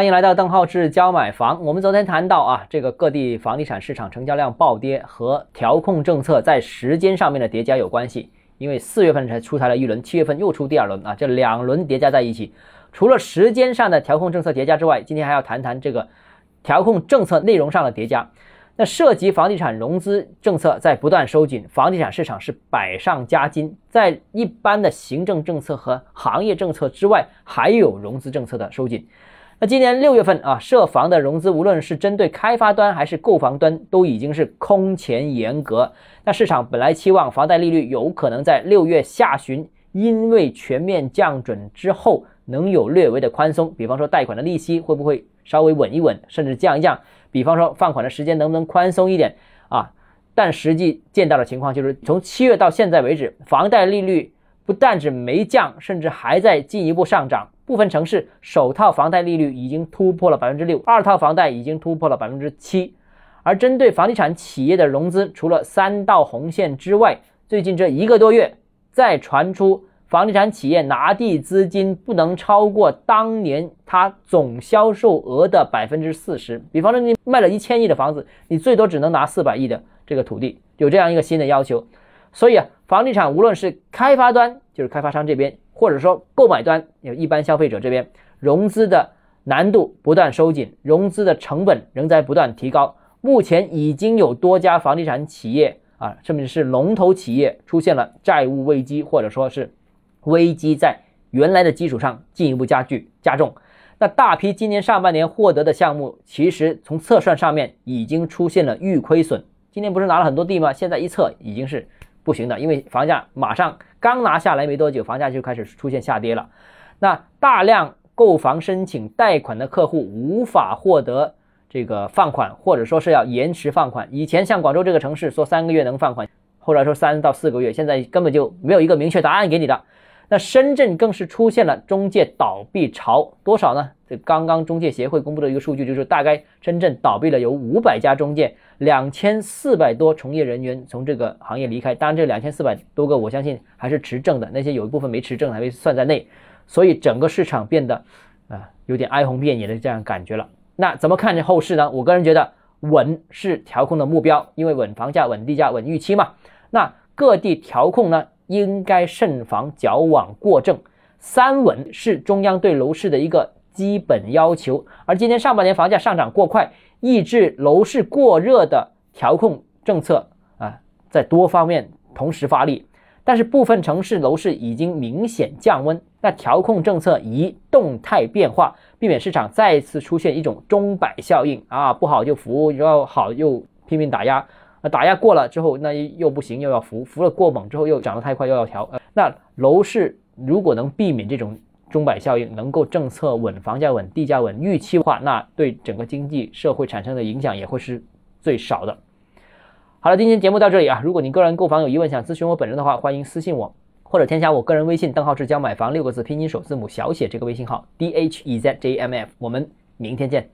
欢迎来到邓浩志教买房。我们昨天谈到啊，这个各地房地产市场成交量暴跌和调控政策在时间上面的叠加有关系。因为四月份才出台了一轮，七月份又出第二轮啊，这两轮叠加在一起，除了时间上的调控政策叠加之外，今天还要谈谈这个调控政策内容上的叠加。那涉及房地产融资政策在不断收紧，房地产市场是百上加斤，在一般的行政政策和行业政策之外，还有融资政策的收紧。那今年六月份啊，涉房的融资，无论是针对开发端还是购房端，都已经是空前严格。那市场本来期望房贷利率有可能在六月下旬，因为全面降准之后，能有略微的宽松。比方说贷款的利息会不会稍微稳一稳，甚至降一降？比方说放款的时间能不能宽松一点啊？但实际见到的情况就是，从七月到现在为止，房贷利率不但是没降，甚至还在进一步上涨。部分城市首套房贷利率已经突破了百分之六，二套房贷已经突破了百分之七。而针对房地产企业的融资，除了三道红线之外，最近这一个多月再传出房地产企业拿地资金不能超过当年它总销售额的百分之四十。比方说，你卖了一千亿的房子，你最多只能拿四百亿的这个土地，有这样一个新的要求。所以啊，房地产无论是开发端，就是开发商这边。或者说，购买端有一般消费者这边融资的难度不断收紧，融资的成本仍在不断提高。目前已经有多家房地产企业啊，甚至是龙头企业出现了债务危机，或者说是危机在原来的基础上进一步加剧加重。那大批今年上半年获得的项目，其实从测算上面已经出现了预亏损。今年不是拿了很多地吗？现在一测已经是。不行的，因为房价马上刚拿下来没多久，房价就开始出现下跌了。那大量购房申请贷款的客户无法获得这个放款，或者说是要延迟放款。以前像广州这个城市说三个月能放款，后来说三到四个月，现在根本就没有一个明确答案给你的。那深圳更是出现了中介倒闭潮，多少呢？这刚刚中介协会公布的一个数据，就是大概深圳倒闭了有五百家中介，两千四百多从业人员从这个行业离开。当然，这两千四百多个，我相信还是持证的，那些有一部分没持证还没算在内。所以整个市场变得啊有点哀鸿遍野的这样感觉了。那怎么看这后市呢？我个人觉得稳是调控的目标，因为稳房价、稳地价、稳预期嘛。那各地调控呢？应该慎防矫枉过正，三稳是中央对楼市的一个基本要求。而今年上半年房价上涨过快，抑制楼市过热的调控政策啊，在多方面同时发力。但是部分城市楼市已经明显降温，那调控政策宜动态变化，避免市场再次出现一种钟摆效应啊，不好就扶，然后好又拼命打压。那打压过了之后，那又不行，又要扶，扶了过猛之后又涨得太快，又要调。呃，那楼市如果能避免这种中百效应，能够政策稳、房价稳、地价稳、预期化，那对整个经济社会产生的影响也会是最少的。好了，今天节目到这里啊。如果您个人购房有疑问，想咨询我本人的话，欢迎私信我，或者添加我个人微信邓浩志将买房六个字拼音首字母小写这个微信号 d h e z j m f。我们明天见。